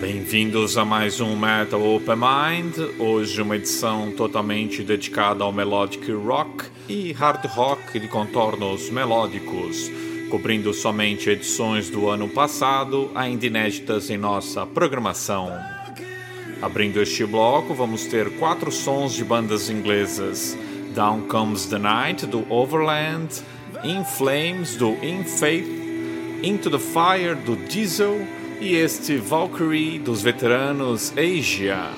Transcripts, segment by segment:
Bem-vindos a mais um Metal Open Mind. Hoje uma edição totalmente dedicada ao melodic rock e hard rock de contornos melódicos, cobrindo somente edições do ano passado, ainda inéditas em nossa programação. Abrindo este bloco, vamos ter quatro sons de bandas inglesas: Down Comes the Night do Overland, In Flames do In Faith, Into the Fire do Diesel e este Valkyrie dos veteranos Asia.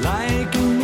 Like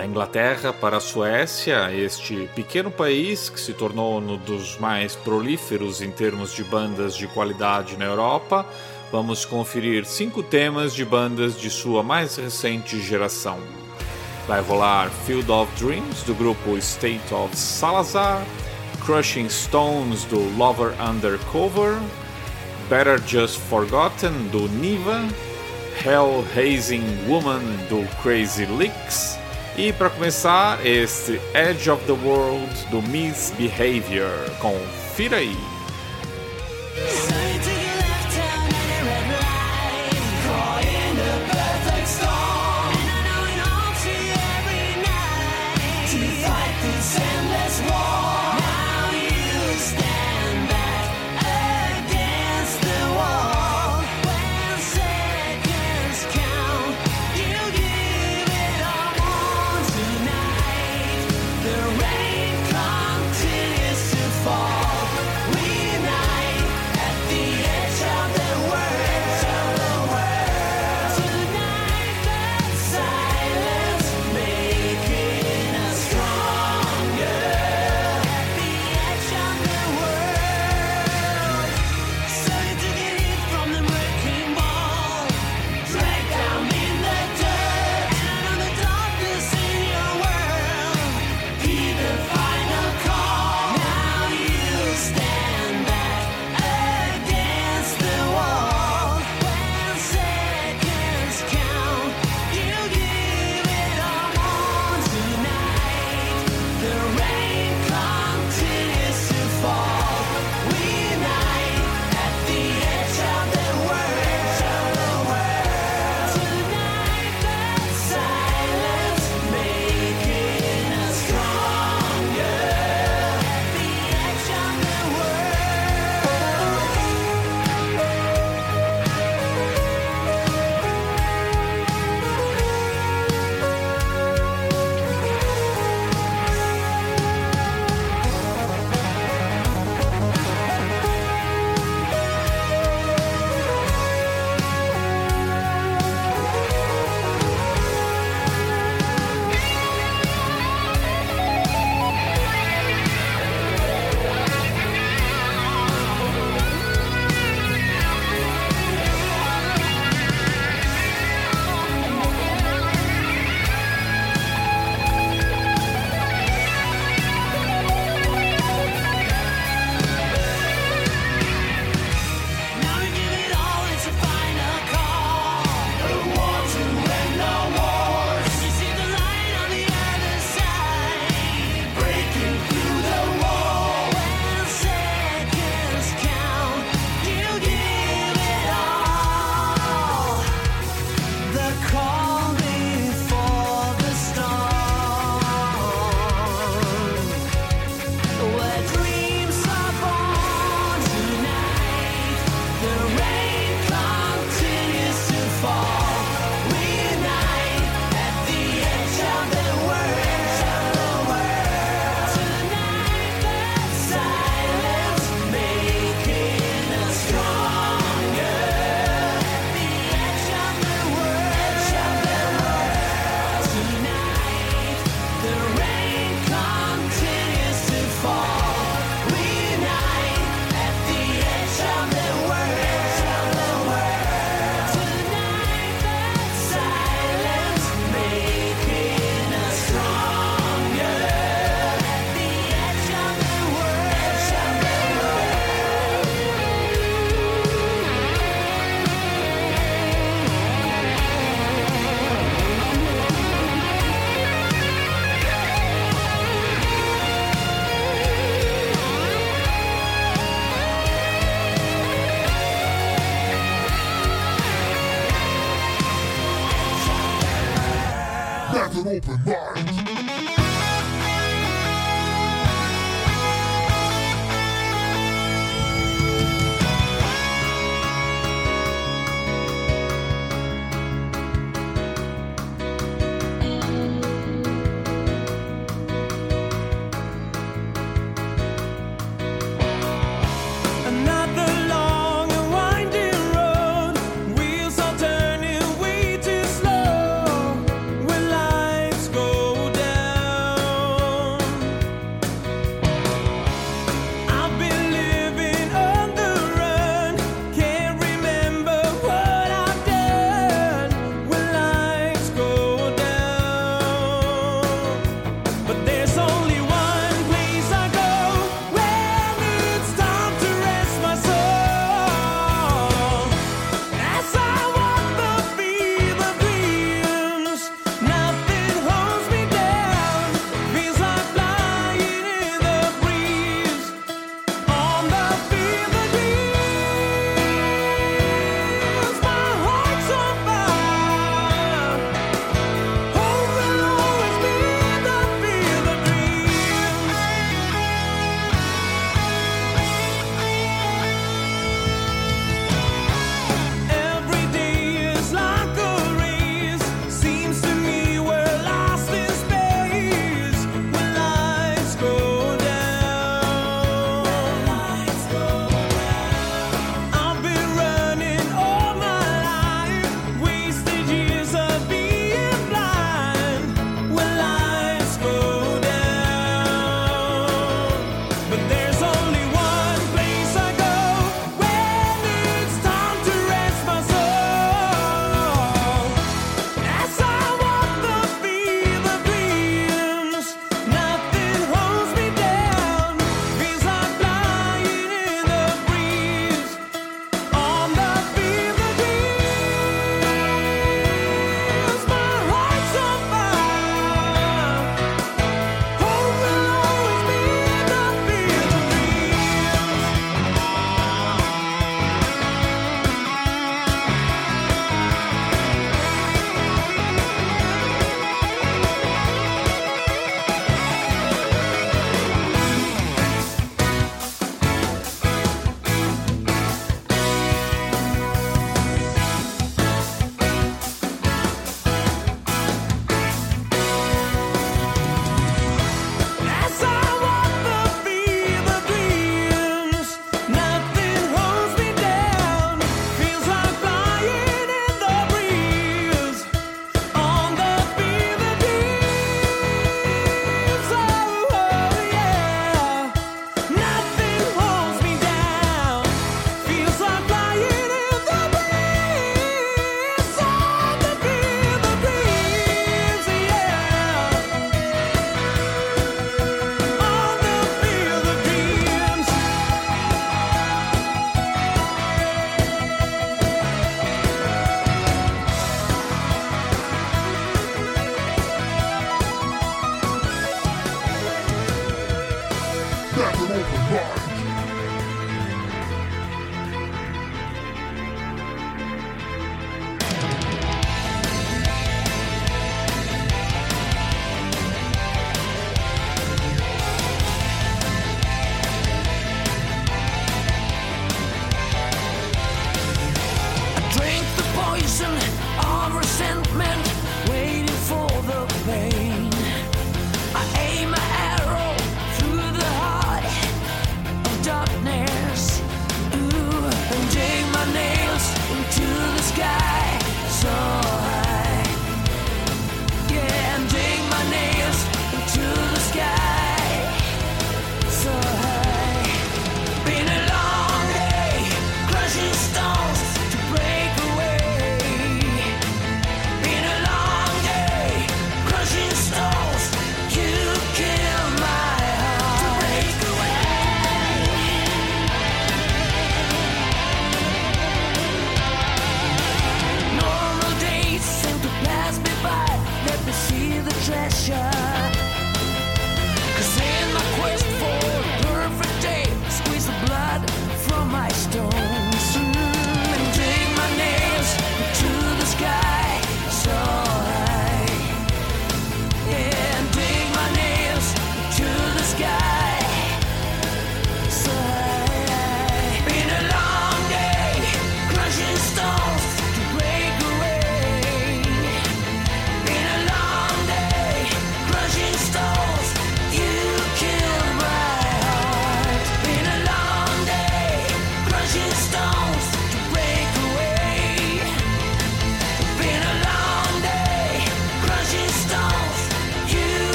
Da Inglaterra para a Suécia, este pequeno país que se tornou um dos mais prolíferos em termos de bandas de qualidade na Europa, vamos conferir cinco temas de bandas de sua mais recente geração. Vai rolar Field of Dreams, do grupo State of Salazar, Crushing Stones, do Lover Undercover, Better Just Forgotten, do Niva, Hell Hazing Woman, do Crazy Licks, e para começar, este Edge of the World do Misbehavior. Confira aí.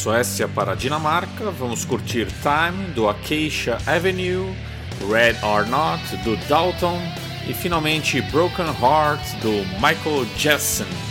Suécia para a Dinamarca, vamos curtir Time do Acacia Avenue, Red or Not do Dalton e finalmente Broken Heart do Michael Jessen.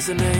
resonate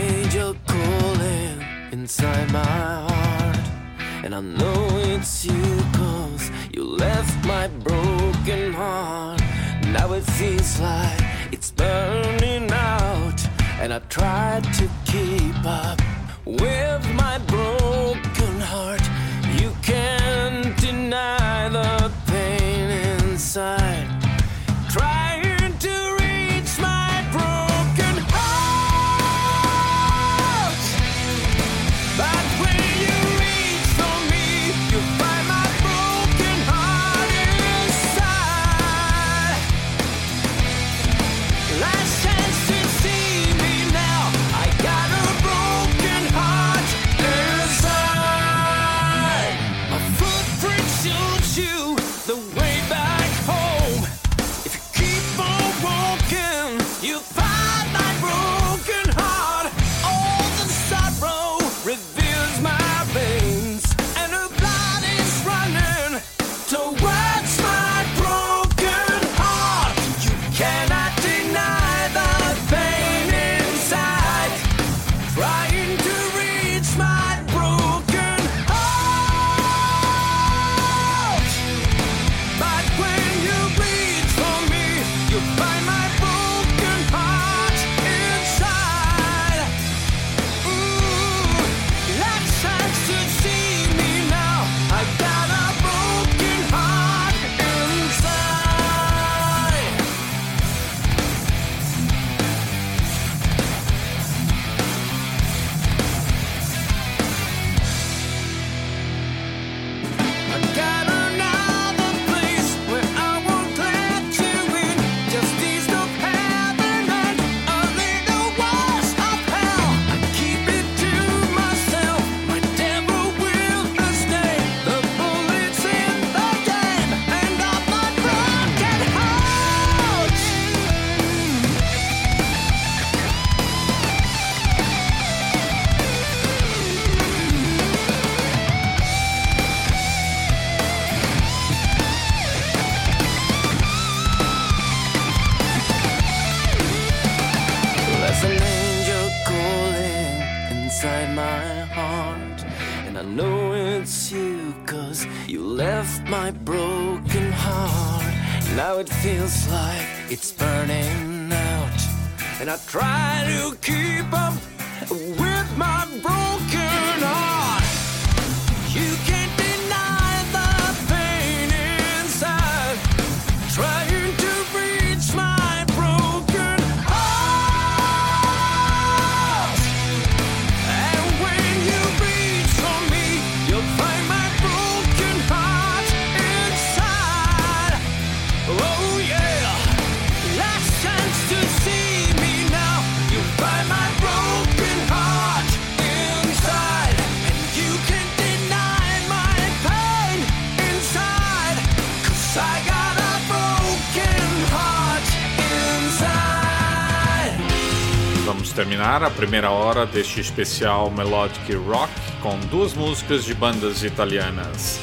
a primeira hora deste especial Melodic Rock com duas músicas de bandas italianas: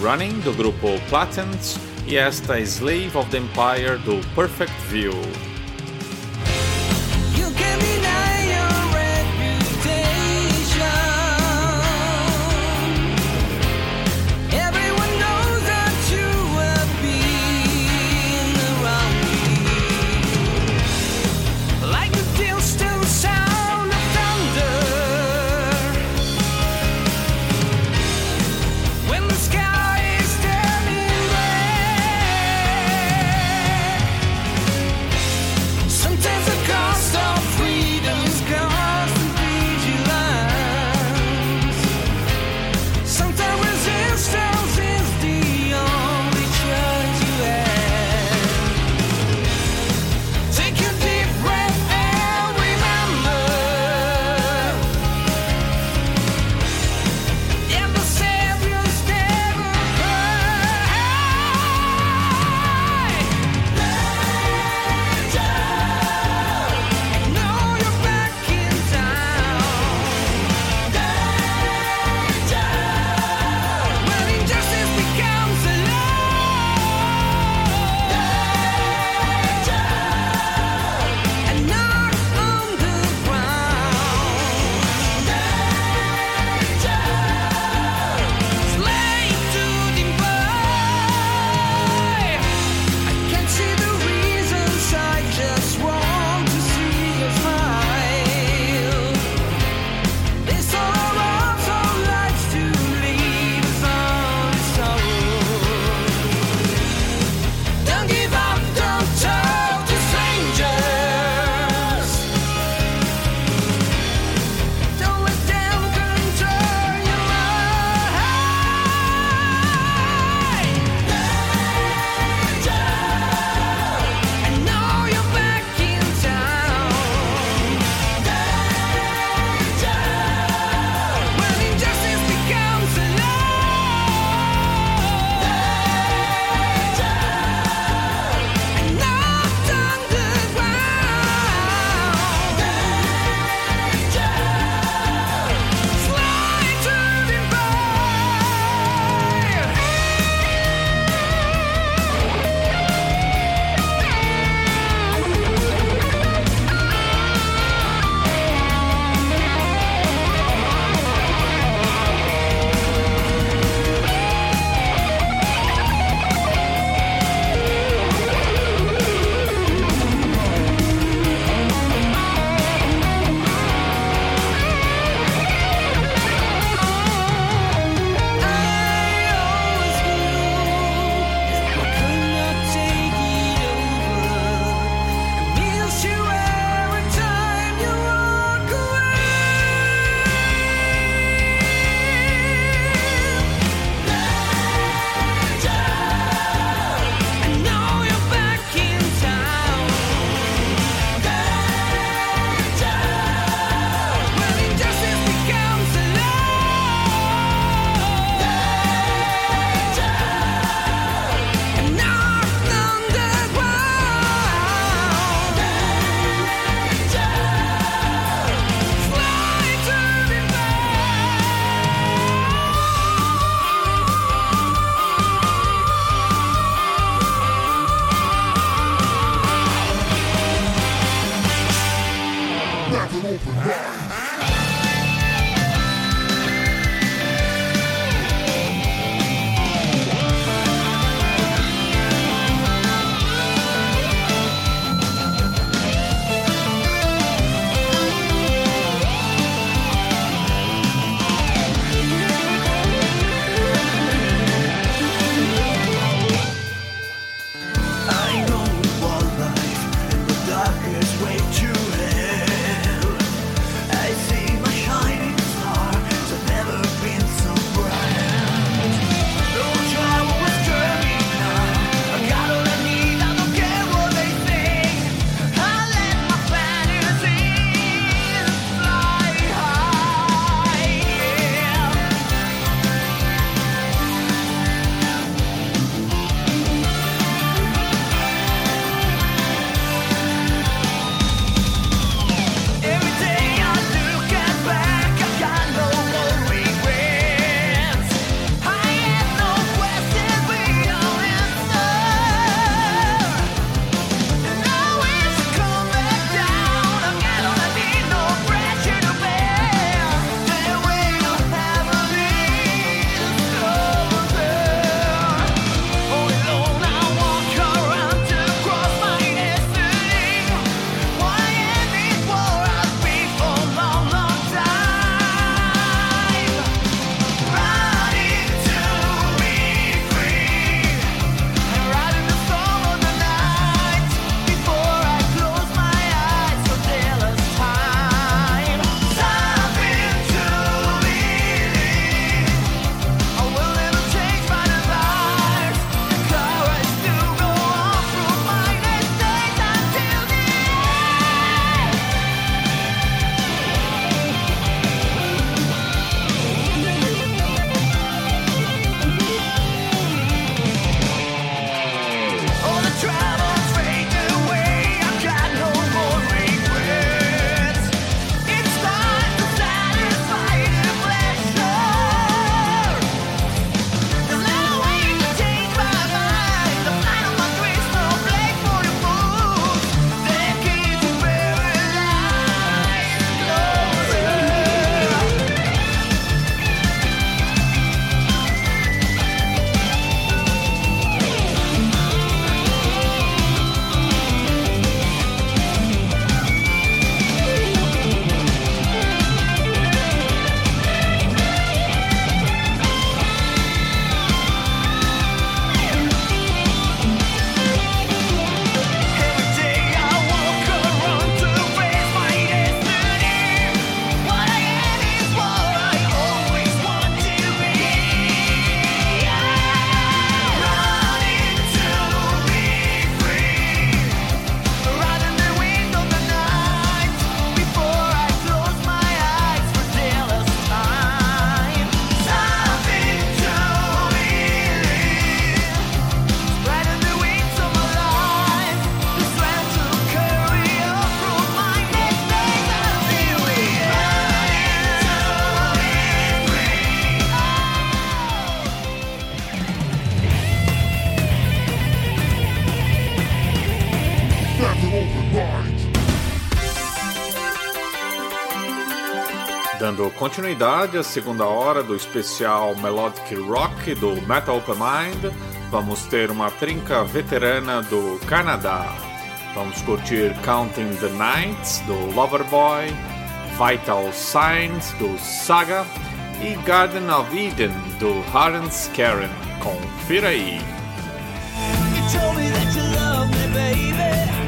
Running, do grupo Platens, e esta Slave of the Empire, do Perfect View. Dando continuidade à segunda hora do especial Melodic Rock do Metal Open Mind, vamos ter uma trinca veterana do Canadá. Vamos curtir Counting the Nights do Loverboy, Vital Signs do Saga e Garden of Eden do Harens Karen. Confira aí! You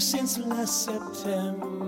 since last September.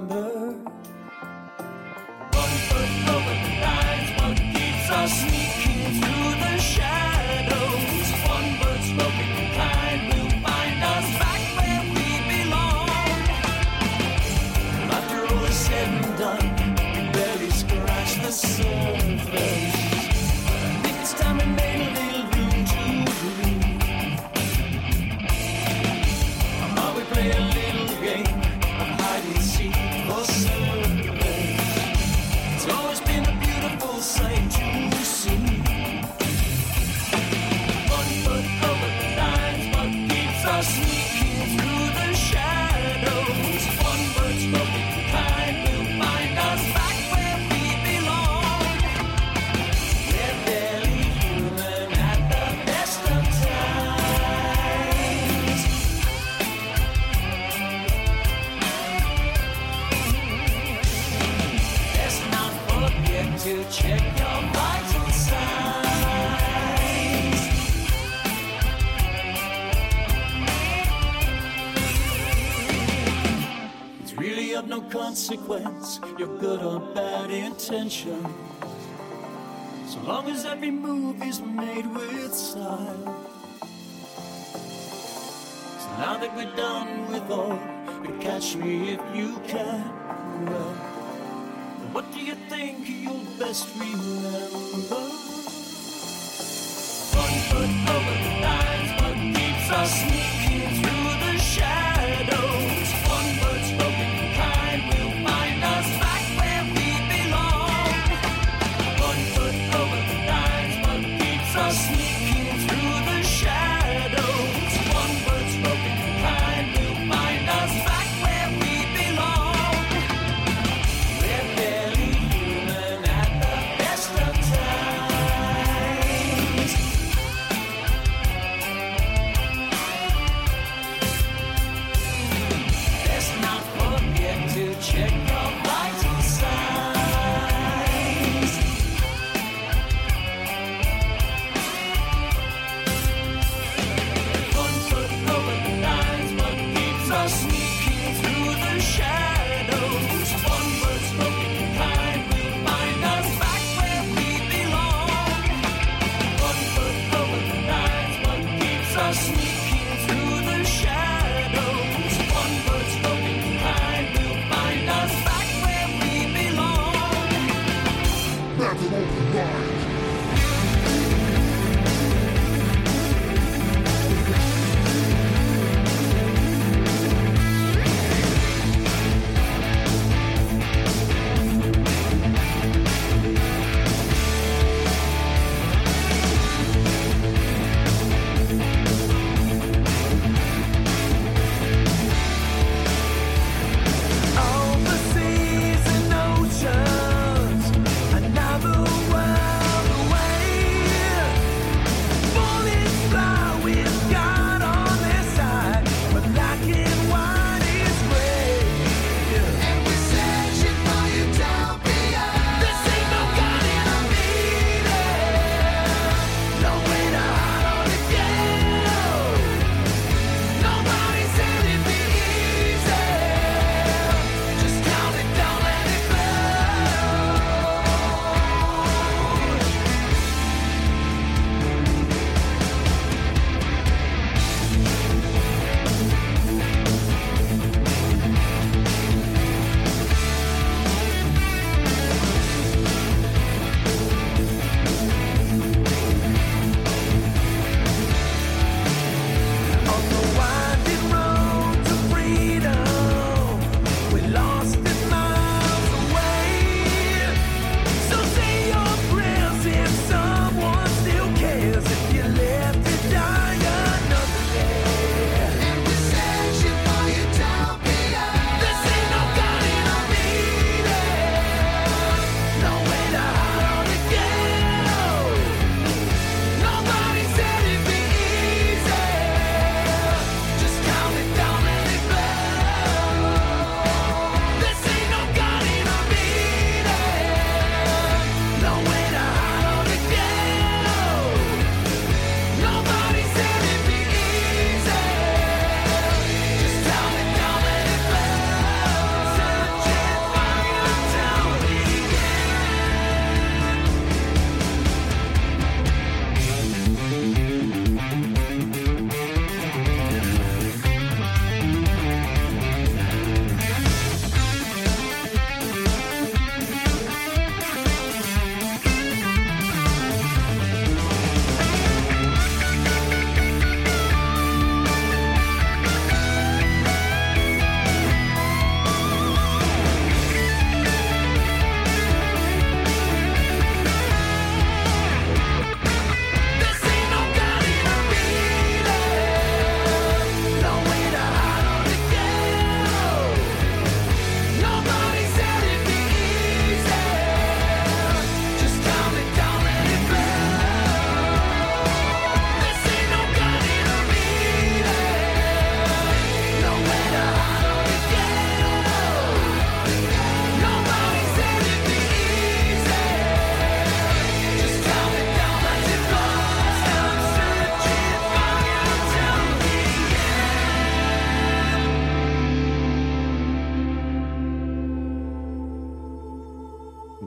Move is made with style. So now that we're done with all, but catch me if you can. Well, what do you think you'll best remember? One foot over the lines, what keeps us sneaking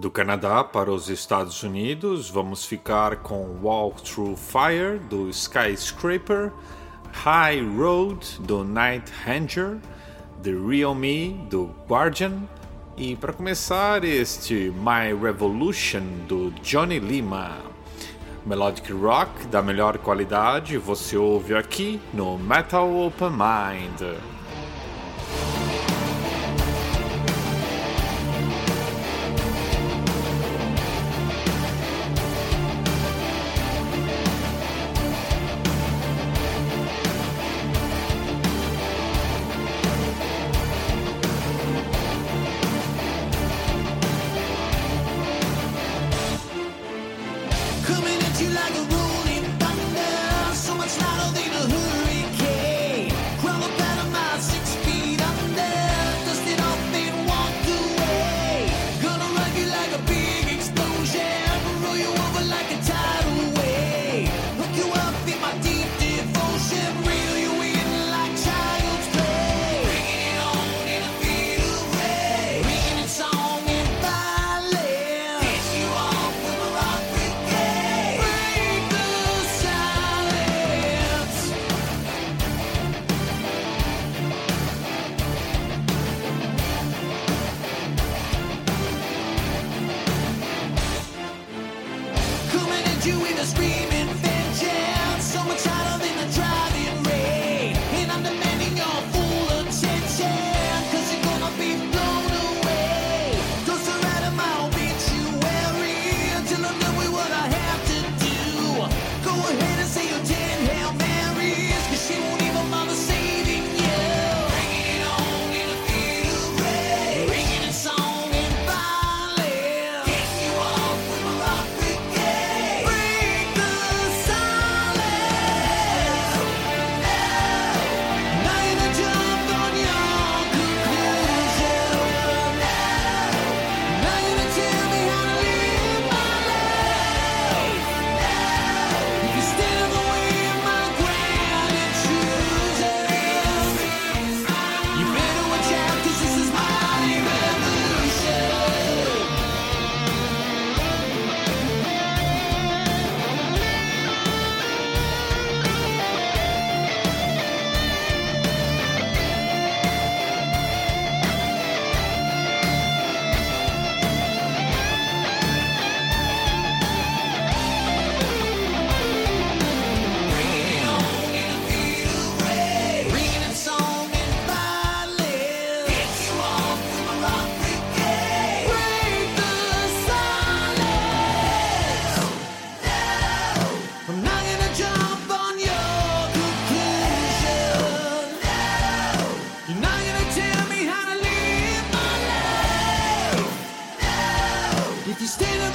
Canadá para os Estados Unidos, vamos ficar com Walk Through Fire do Skyscraper, High Road do Night Ranger, The Real Me do Guardian e para começar este My Revolution do Johnny Lima. Melodic rock da melhor qualidade você ouve aqui no Metal Open Mind.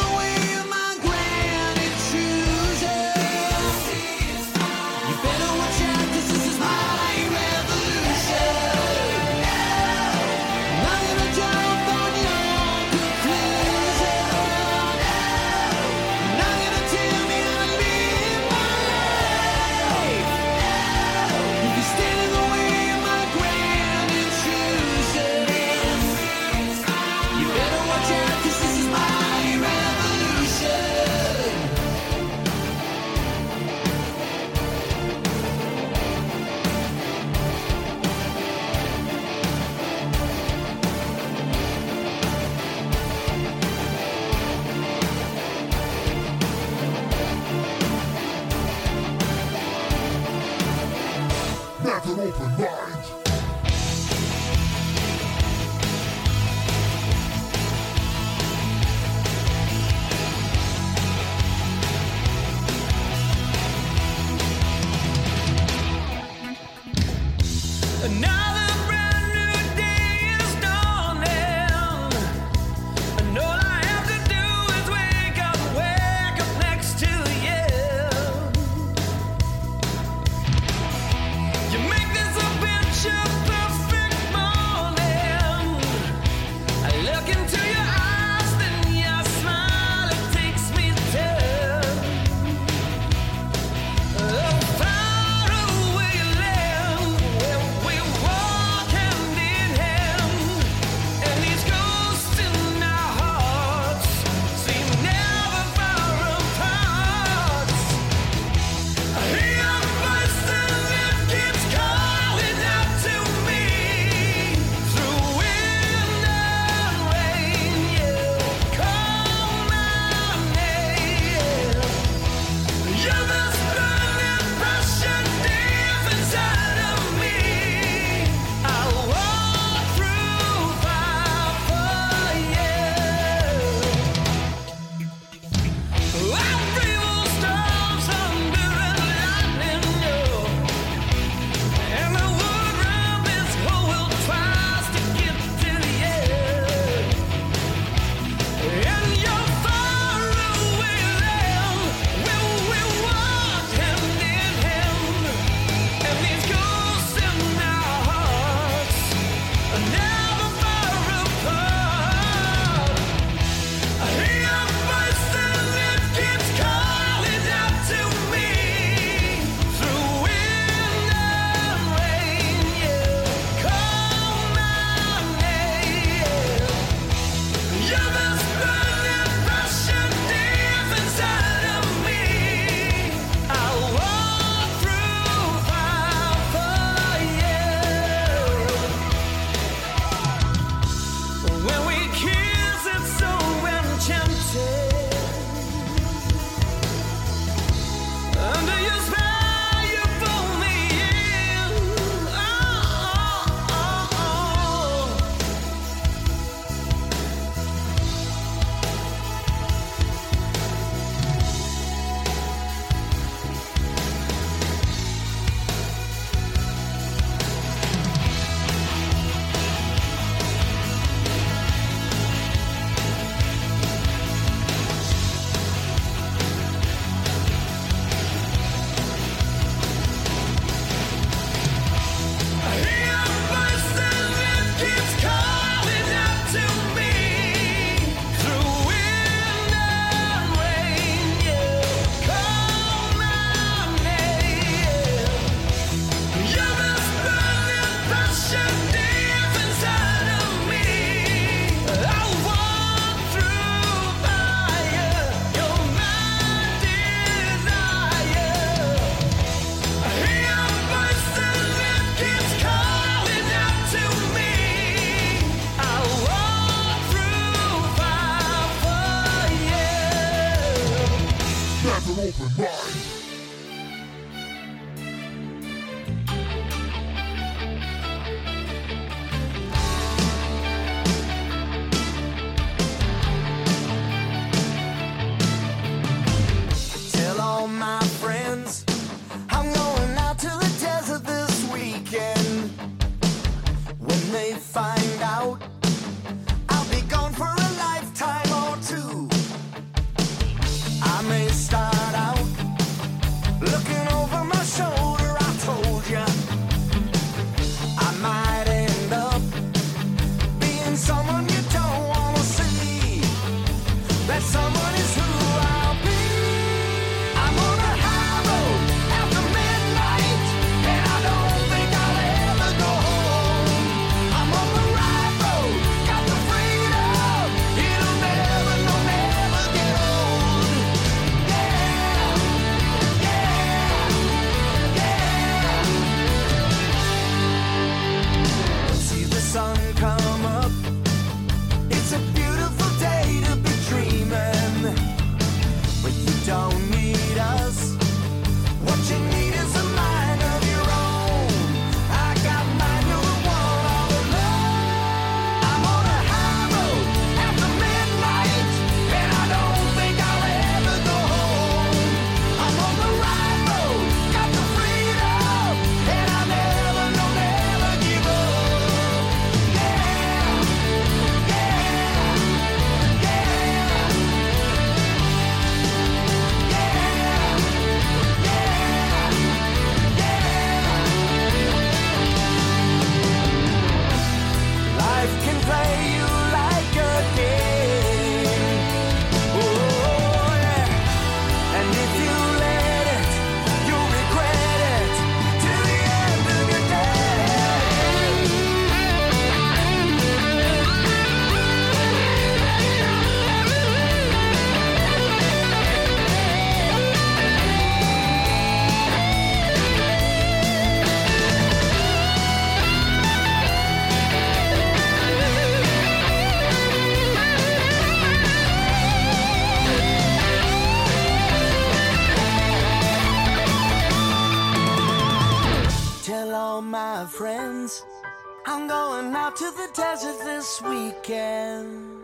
away. To the desert this weekend.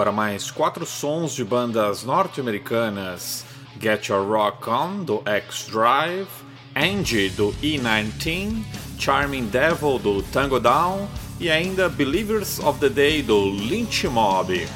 Agora mais quatro sons de bandas norte-americanas: Get Your Rock On do X Drive, Angie do E19, Charming Devil do Tango Down e ainda Believers of the Day do Lynch Mob.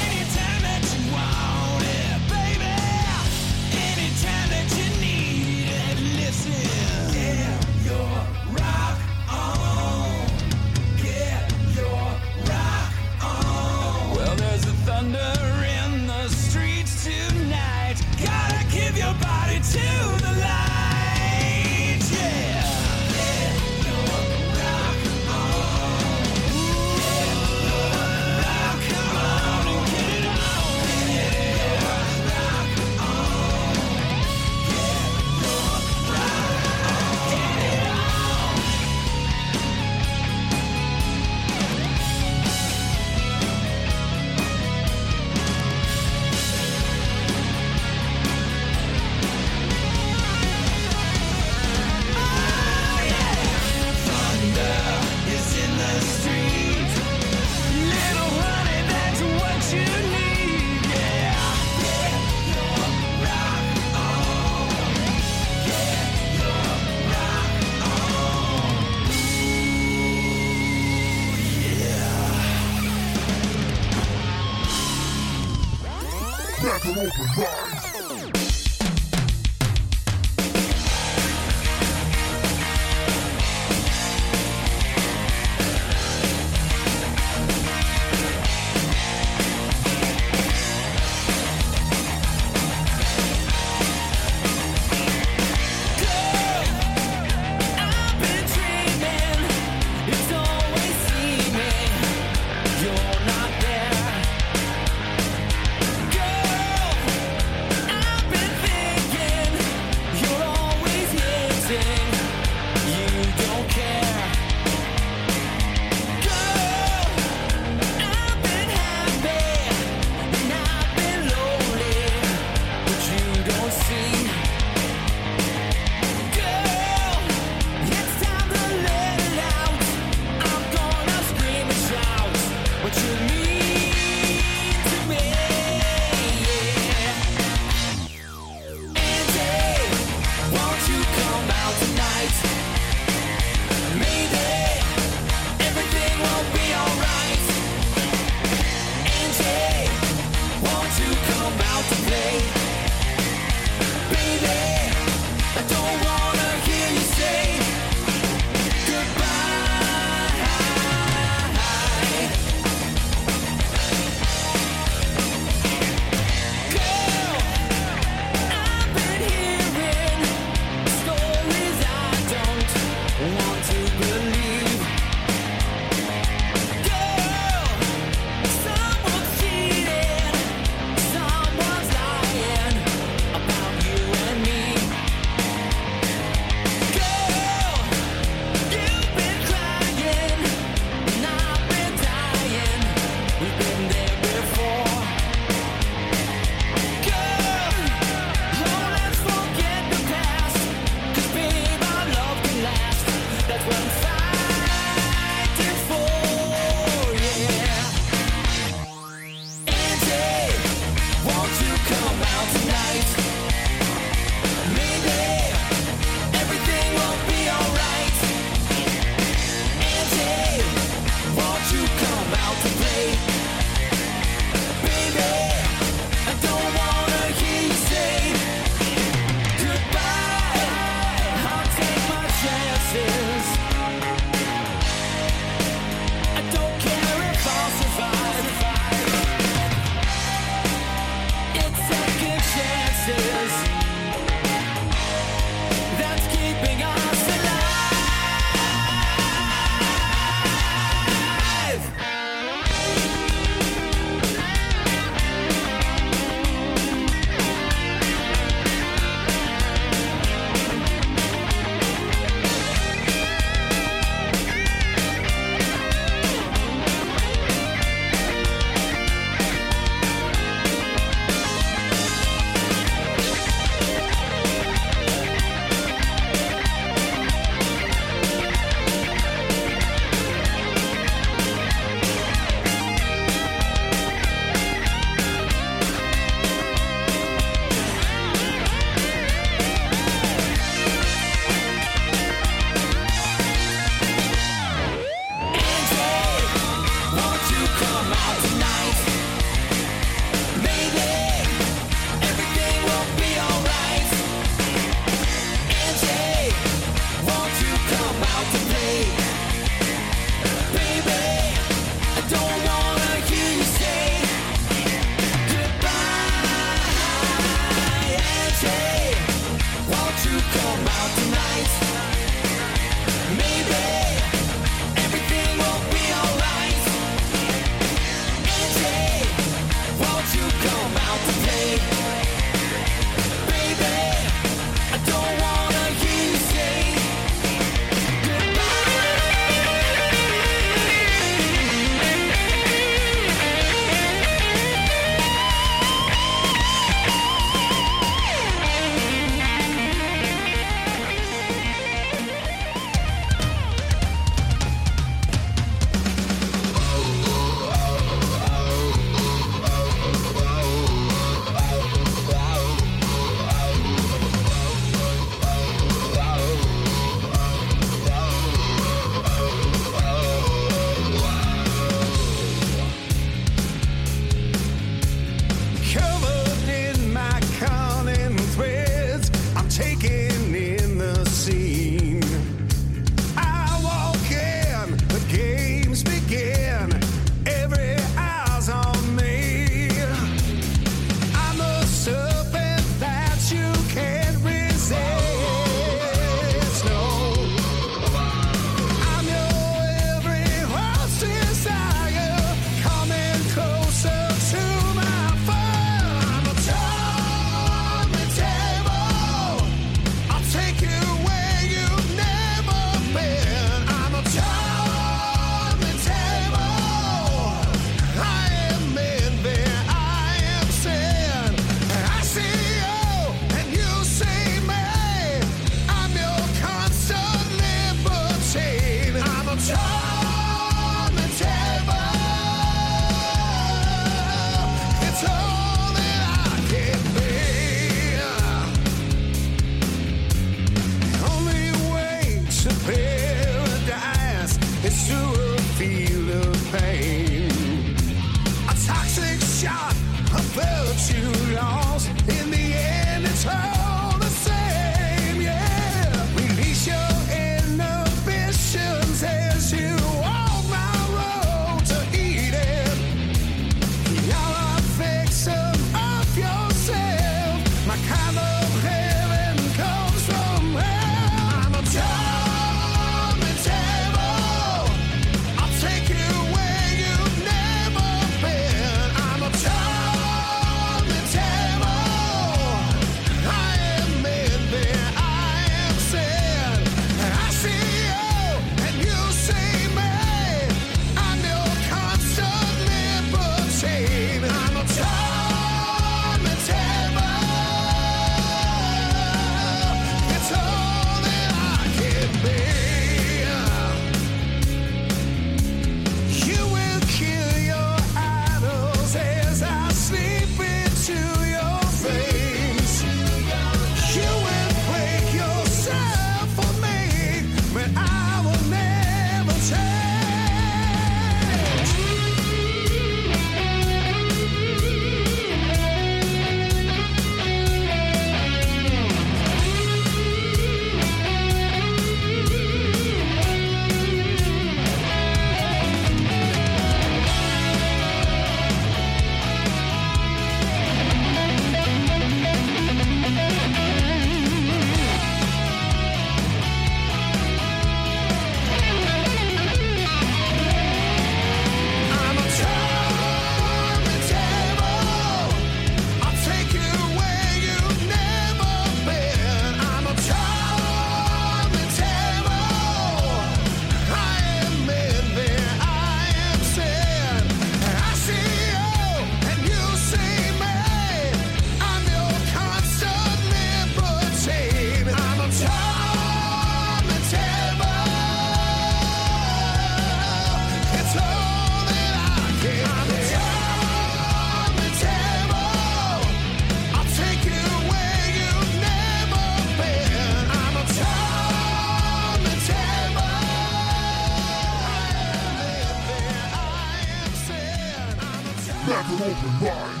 Open mind.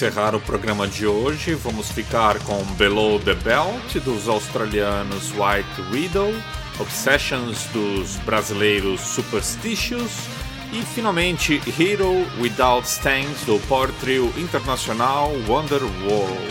Encerrar o programa de hoje, vamos ficar com Below the Belt dos australianos White Widow, Obsessions dos brasileiros Superstitious e finalmente Hero Without Stains do power trio internacional Wonder World.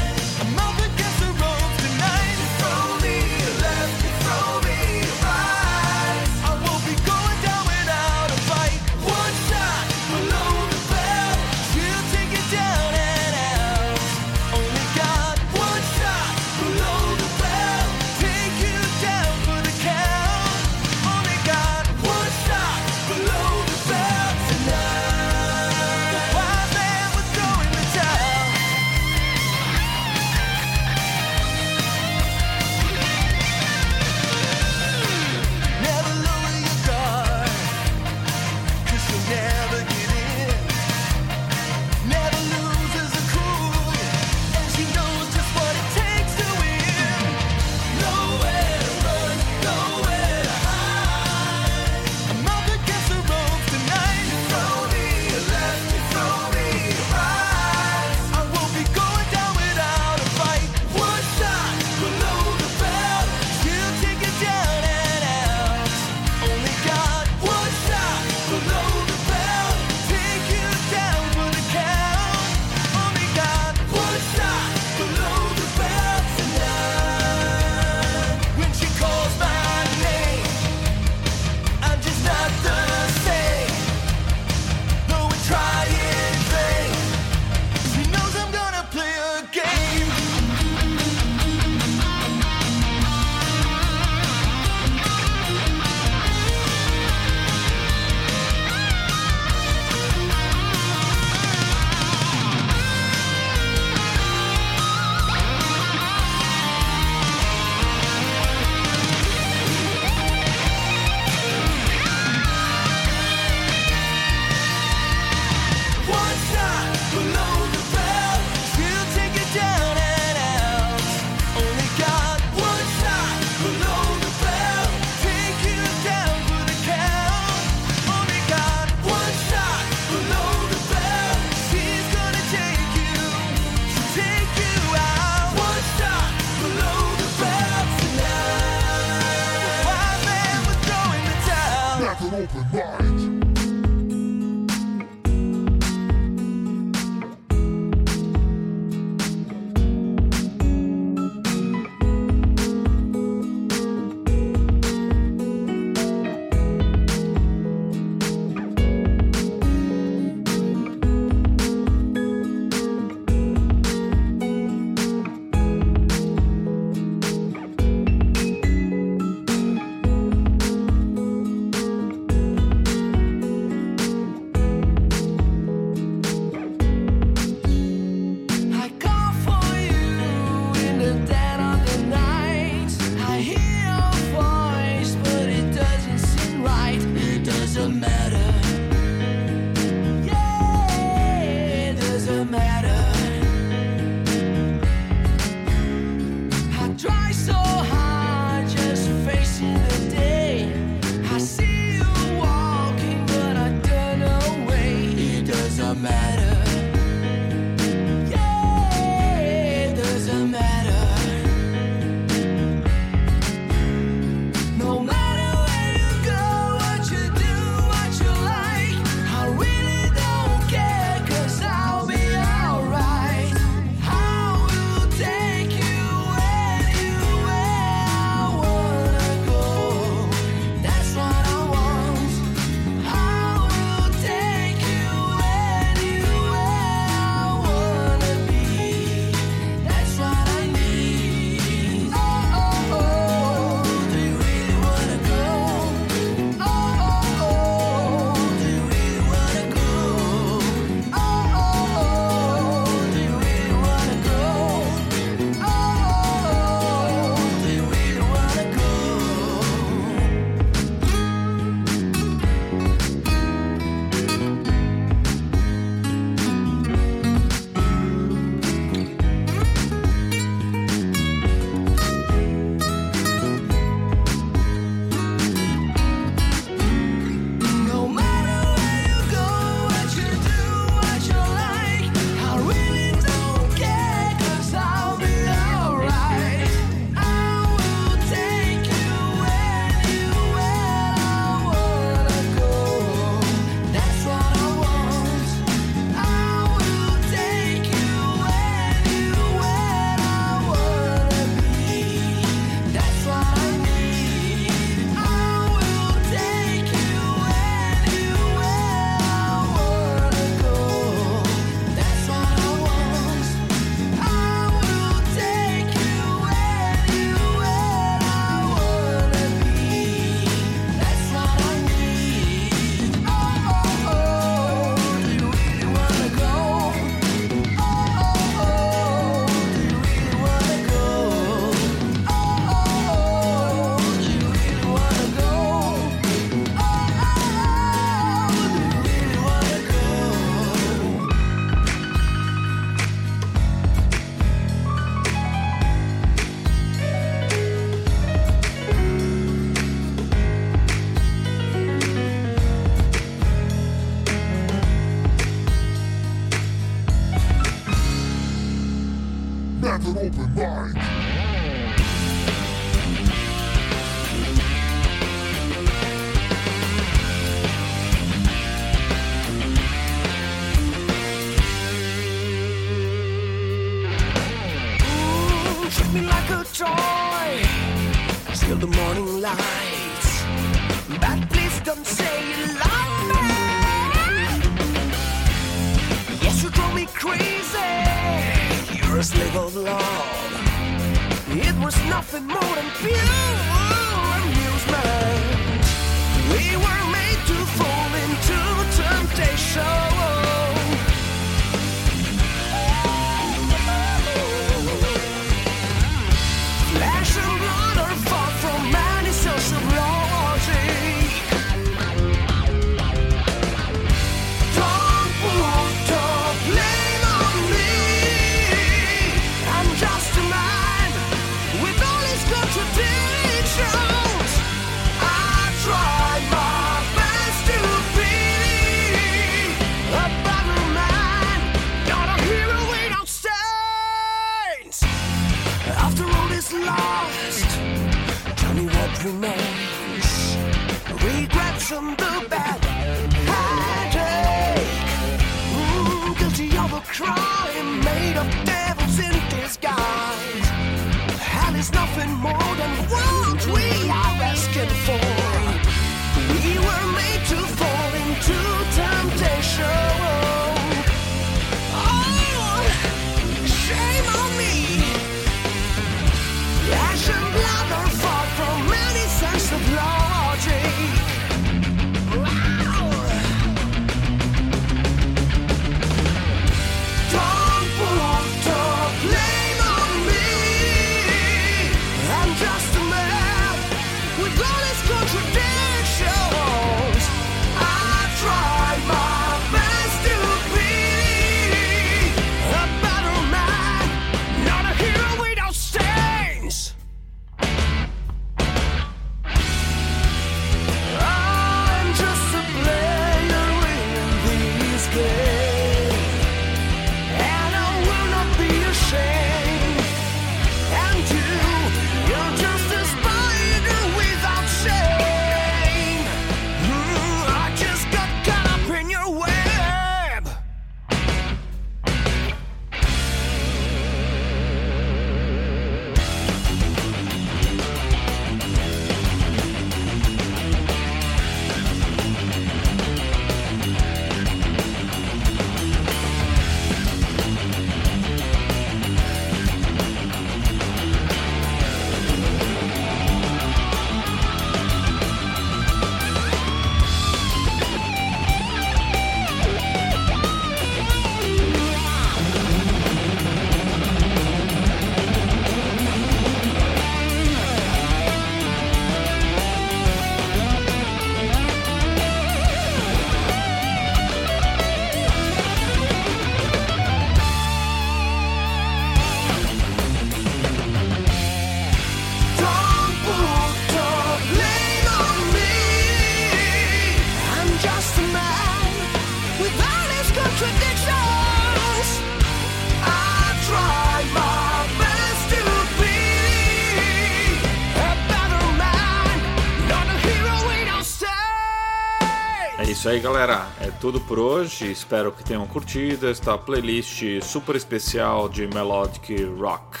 E aí, galera. É tudo por hoje. Espero que tenham curtido esta playlist super especial de Melodic Rock.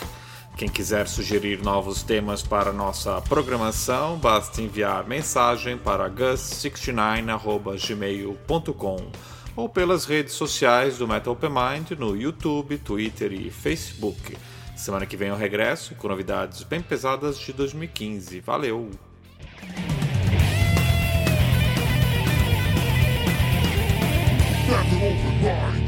Quem quiser sugerir novos temas para nossa programação, basta enviar mensagem para gus69@gmail.com ou pelas redes sociais do Metal Open Mind no YouTube, Twitter e Facebook. Semana que vem eu regresso com novidades bem pesadas de 2015. Valeu! never over mine.